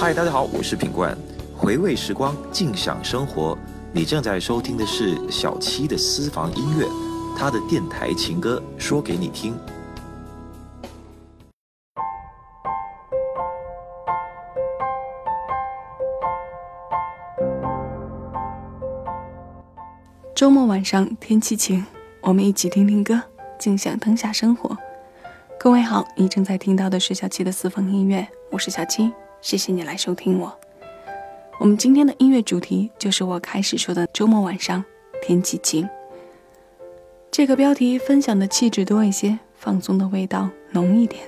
嗨，大家好，我是品冠，回味时光，静享生活。你正在收听的是小七的私房音乐，他的电台情歌说给你听。周末晚上天气晴，我们一起听听歌，静享当下生活。各位好，你正在听到的是小七的私房音乐，我是小七，谢谢你来收听我。我们今天的音乐主题就是我开始说的周末晚上天气晴。这个标题分享的气质多一些，放松的味道浓一点。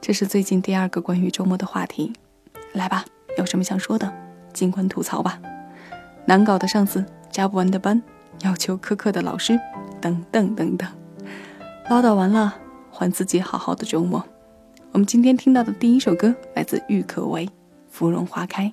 这是最近第二个关于周末的话题，来吧，有什么想说的，尽管吐槽吧。难搞的上司，加不完的班。要求苛刻的老师，等等等等，唠叨完了，还自己好好的周末。我们今天听到的第一首歌来自郁可唯，《芙蓉花开》。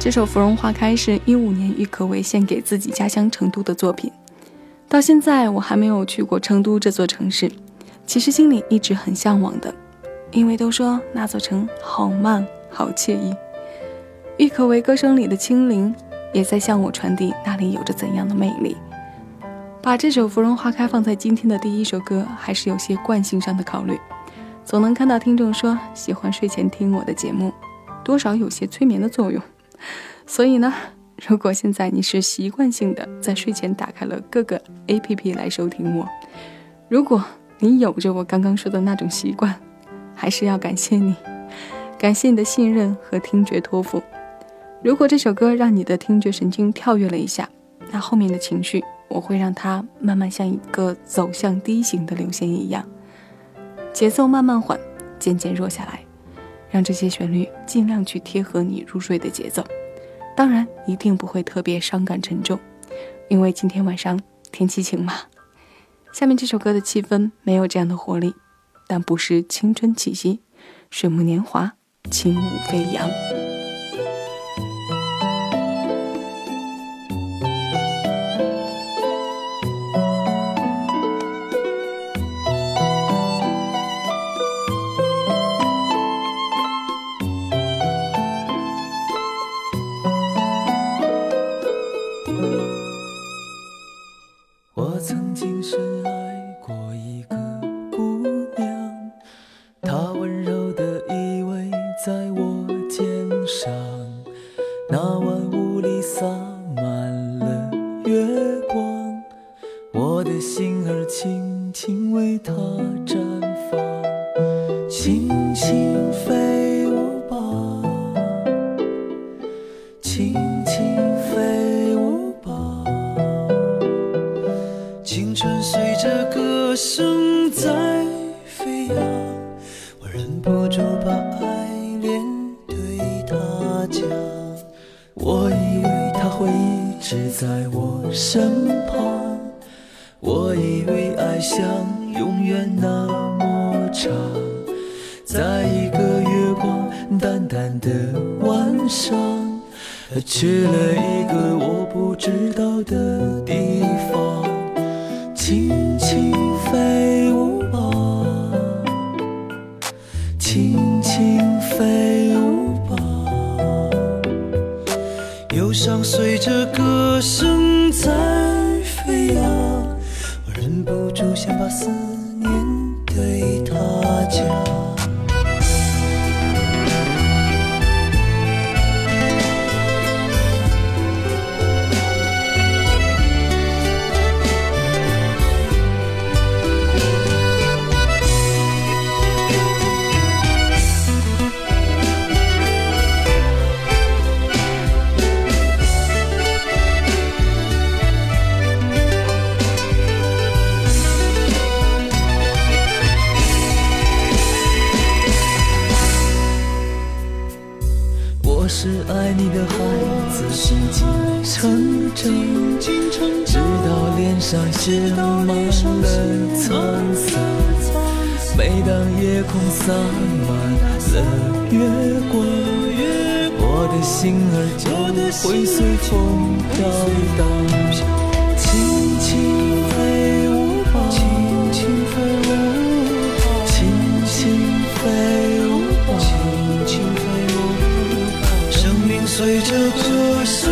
这首《芙蓉花开》是一五年郁可唯献给自己家乡成都的作品。到现在我还没有去过成都这座城市，其实心里一直很向往的，因为都说那座城好慢，好惬意。郁可唯歌声里的清灵，也在向我传递那里有着怎样的魅力。把这首《芙蓉花开》放在今天的第一首歌，还是有些惯性上的考虑。总能看到听众说喜欢睡前听我的节目，多少有些催眠的作用。所以呢。如果现在你是习惯性的在睡前打开了各个 APP 来收听我，如果你有着我刚刚说的那种习惯，还是要感谢你，感谢你的信任和听觉托付。如果这首歌让你的听觉神经跳跃了一下，那后面的情绪我会让它慢慢像一个走向低型的流线一样，节奏慢慢缓，渐渐弱下来，让这些旋律尽量去贴合你入睡的节奏。当然，一定不会特别伤感沉重，因为今天晚上天气晴嘛。下面这首歌的气氛没有这样的活力，但不失青春气息，水木年华，轻舞飞扬。心儿轻轻为他绽放。忧伤随着歌声在飞扬，我忍不住想把思的心儿就会随风飘荡。轻轻飞舞吧，轻轻飞舞吧，轻轻飞舞吧，轻轻飞舞吧，生命随着歌声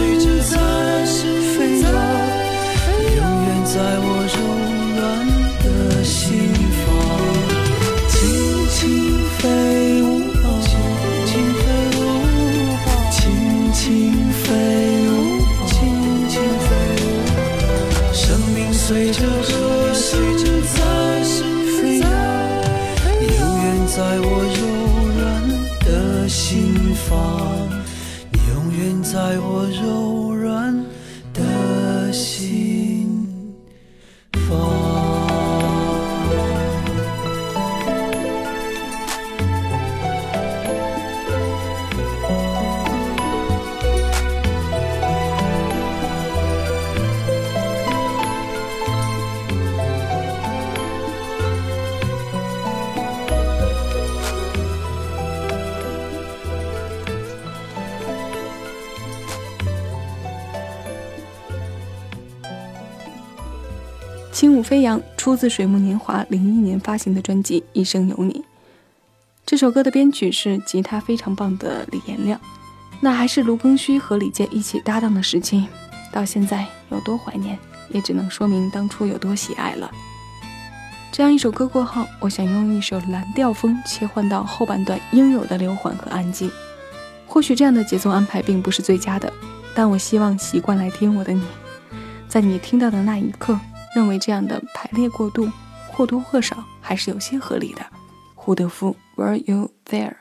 飞扬出自水木年华零一年发行的专辑《一生有你》。这首歌的编曲是吉他非常棒的李延亮，那还是卢庚戌和李健一起搭档的时期，到现在有多怀念，也只能说明当初有多喜爱了。这样一首歌过后，我想用一首蓝调风切换到后半段应有的流缓和安静。或许这样的节奏安排并不是最佳的，但我希望习惯来听我的你，在你听到的那一刻。认为这样的排列过渡或多或少还是有些合理的。胡德夫，Were you there？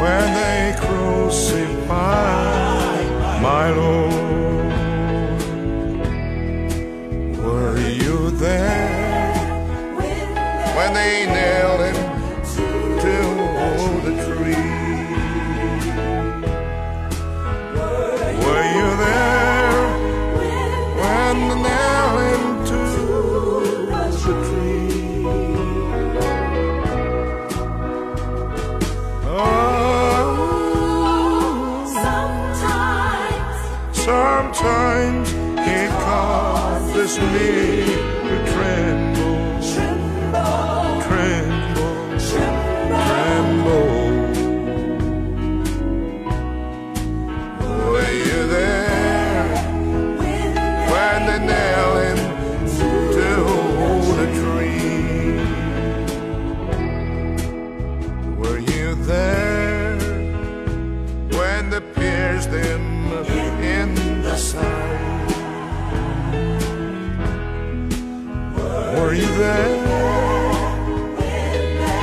when they crucified my Lord. Were you there when they as me tremble, tremble, tremble, tremble. Oh, you there when they nail him to the tree? Were you there when? there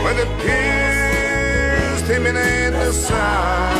when the pierced him in the side.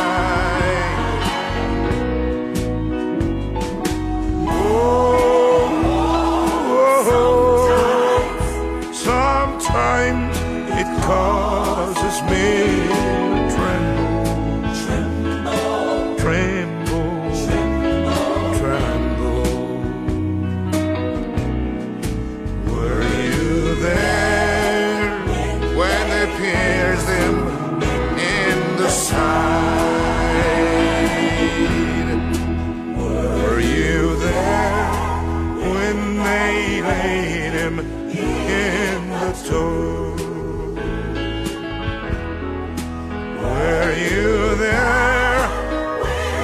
Were you there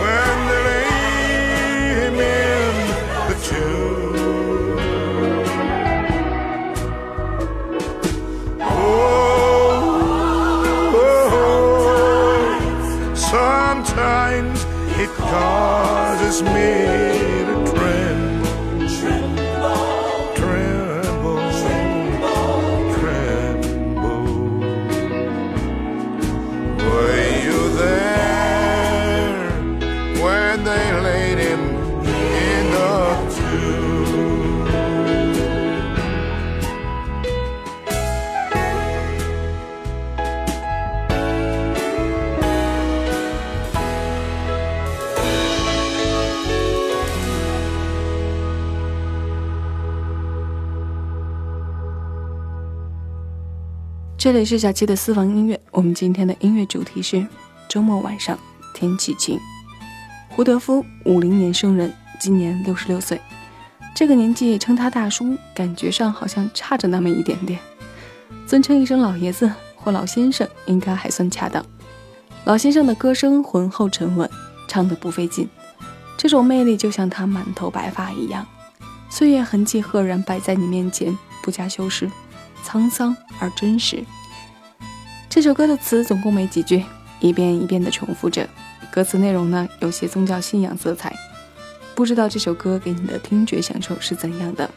when they him in the tomb? Oh, oh, oh, oh. sometimes it causes me. 这里是小七的私房音乐，我们今天的音乐主题是周末晚上天气晴。胡德夫五零年生人，今年六十六岁，这个年纪称他大叔，感觉上好像差着那么一点点。尊称一声老爷子或老先生，应该还算恰当。老先生的歌声浑厚沉稳，唱得不费劲，这种魅力就像他满头白发一样，岁月痕迹赫然摆在你面前，不加修饰。沧桑而真实。这首歌的词总共没几句，一遍一遍地重复着。歌词内容呢，有些宗教信仰色彩。不知道这首歌给你的听觉享受是怎样的？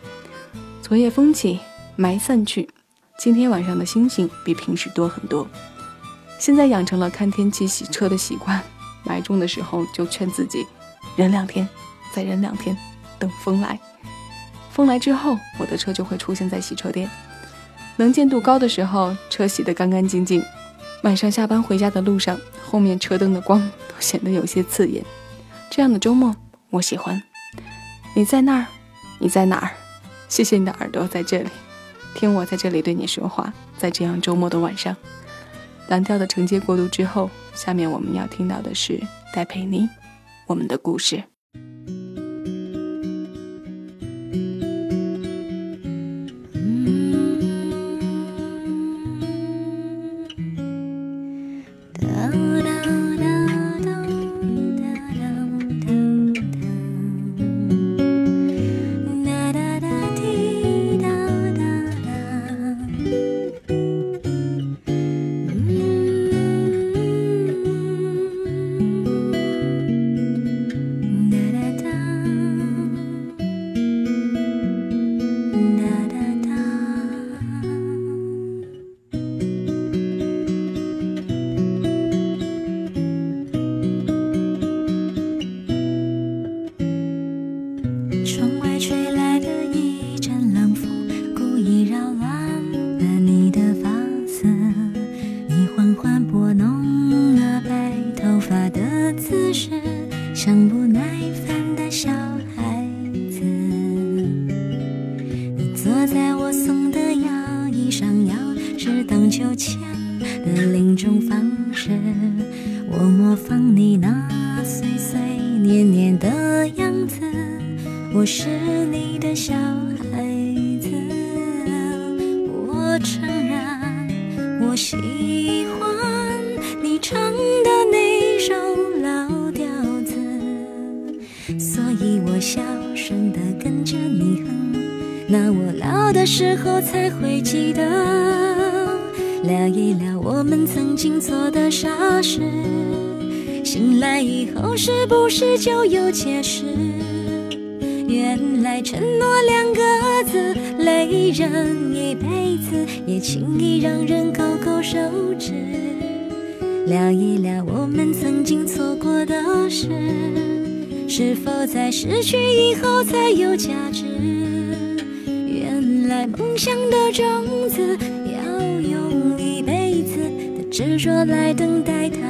昨夜风起，霾散去，今天晚上的星星比平时多很多。现在养成了看天气洗车的习惯，霾重的时候就劝自己忍两天，再忍两天，等风来。风来之后，我的车就会出现在洗车店。能见度高的时候，车洗得干干净净。晚上下班回家的路上，后面车灯的光 都显得有些刺眼。这样的周末。我喜欢你在那儿，你在哪儿？谢谢你的耳朵在这里，听我在这里对你说话。在这样周末的晚上，蓝调的承接过渡之后，下面我们要听到的是戴佩妮，我们的故事。时候才会记得，聊一聊我们曾经做的傻事。醒来以后是不是就有解释？原来承诺两个字，累人一辈子，也轻易让人勾勾手指。聊一聊我们曾经错过的事，是否在失去以后才有价值？梦想的种子，要用一辈子的执着来等待它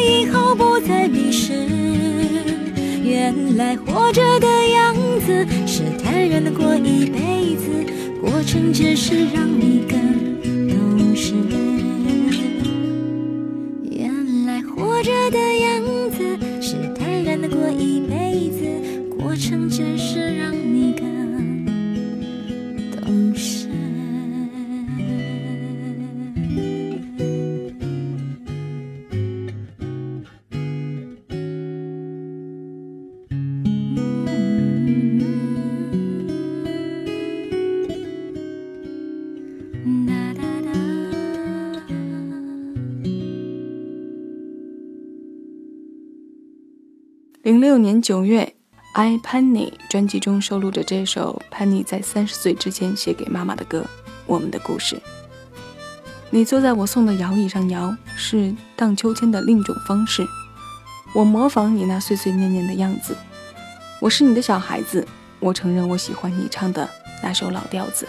以后不再迷失，原来活着的样子是坦然的过一辈子，过程只是让你更懂事。原来活着的样子是坦然的过一辈子，过程只是让六年九月，I Penny》专辑中收录着这首 Penny 在三十岁之前写给妈妈的歌《我们的故事》。你坐在我送的摇椅上摇，是荡秋千的另一种方式。我模仿你那碎碎念念的样子，我是你的小孩子。我承认我喜欢你唱的那首老调子。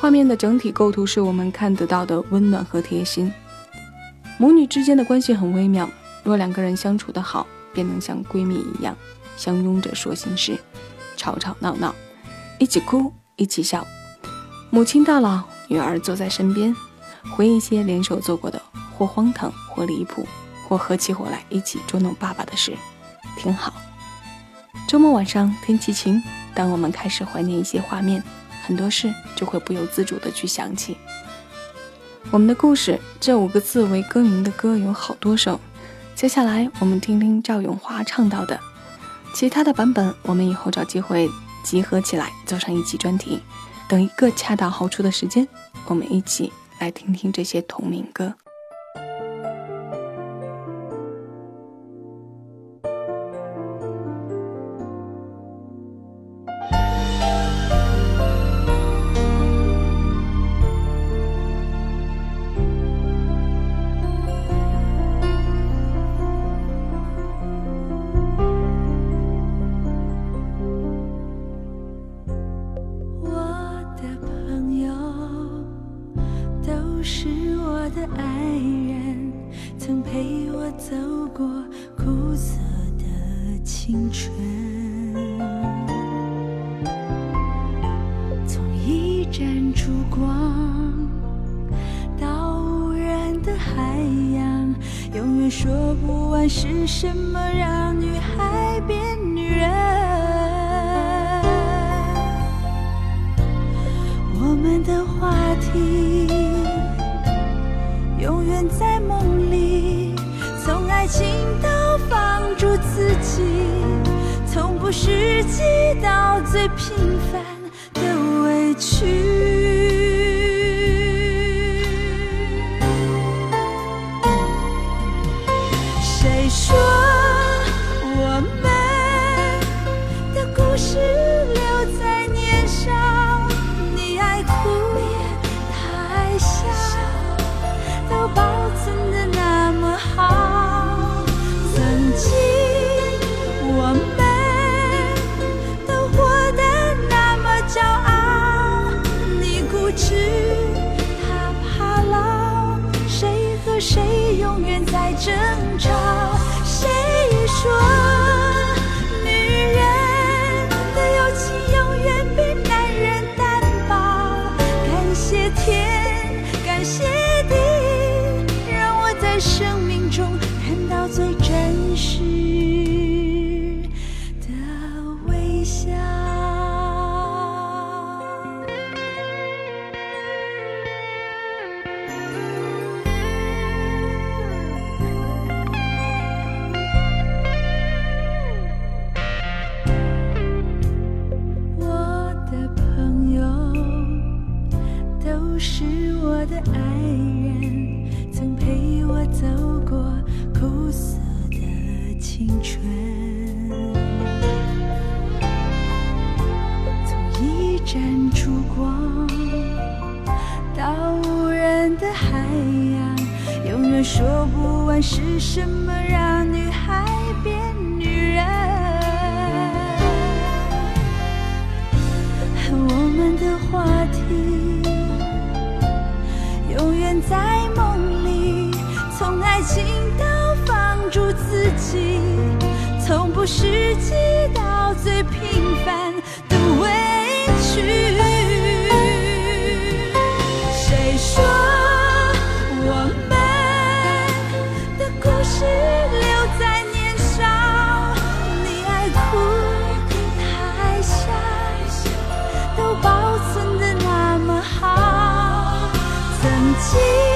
画面的整体构图是我们看得到的温暖和贴心。母女之间的关系很微妙，若两个人相处得好，便能像闺蜜一样，相拥着说心事，吵吵闹闹，一起哭，一起笑。母亲到老，女儿坐在身边。回忆一些联手做过的或荒唐或离谱或合起伙来一起捉弄爸爸的事，挺好。周末晚上天气晴，当我们开始怀念一些画面，很多事就会不由自主的去想起。我们的故事这五个字为歌名的歌有好多首，接下来我们听听赵咏华唱到的，其他的版本我们以后找机会集合起来做上一期专题。等一个恰到好处的时间，我们一起。来听听这些同名歌。们的话题永远在梦里，从爱情到放逐自己，从不实际到最平凡的委屈。情到放逐自己从不拾及到最平凡的委屈谁说我们的故事留在年少你爱哭还笑都保存的那么好曾经。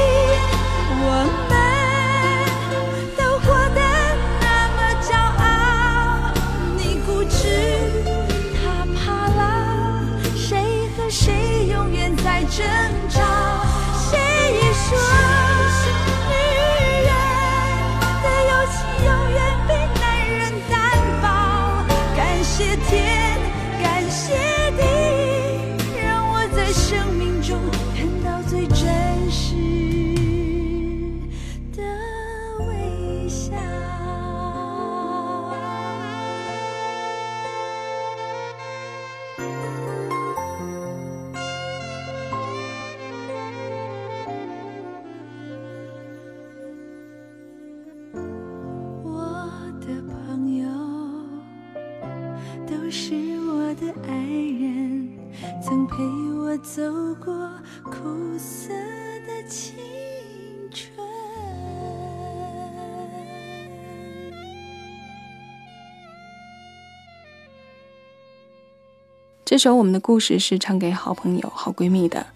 这首《我们的故事》是唱给好朋友、好闺蜜的。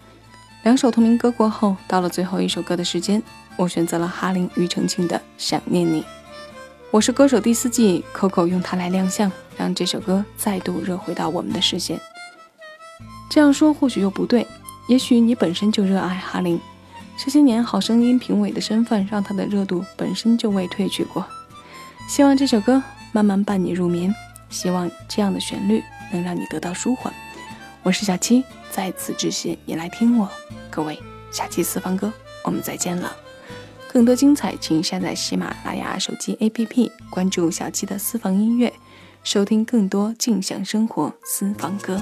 两首同名歌过后，到了最后一首歌的时间，我选择了哈林、庾澄庆的《想念你》。我是歌手第四季，Coco 用它来亮相，让这首歌再度热回到我们的视线。这样说或许又不对，也许你本身就热爱哈林，这些年好声音评委的身份让他的热度本身就未褪去过。希望这首歌慢慢伴你入眠，希望这样的旋律能让你得到舒缓。我是小七，在此致谢你来听我，各位，下期私房歌我们再见了。更多精彩，请下载喜马拉雅手机 APP，关注小七的私房音乐，收听更多静享生活私房歌。